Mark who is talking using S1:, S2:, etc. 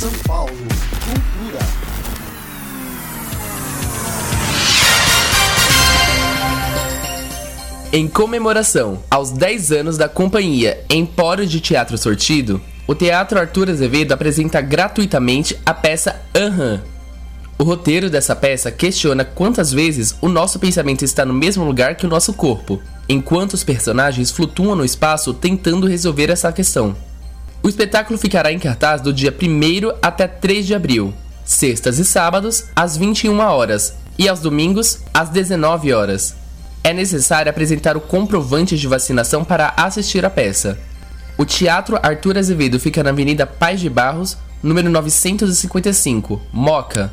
S1: São Paulo, cultura.
S2: Em comemoração aos 10 anos da companhia Empório de Teatro Sortido, o Teatro Arthur Azevedo apresenta gratuitamente a peça Aham. O roteiro dessa peça questiona quantas vezes o nosso pensamento está no mesmo lugar que o nosso corpo, enquanto os personagens flutuam no espaço tentando resolver essa questão. O espetáculo ficará em cartaz do dia 1 até 3 de abril, sextas e sábados, às 21 horas, e aos domingos, às 19 horas. É necessário apresentar o comprovante de vacinação para assistir à peça. O Teatro Arthur Azevedo fica na Avenida Paz de Barros, número 955, Moca.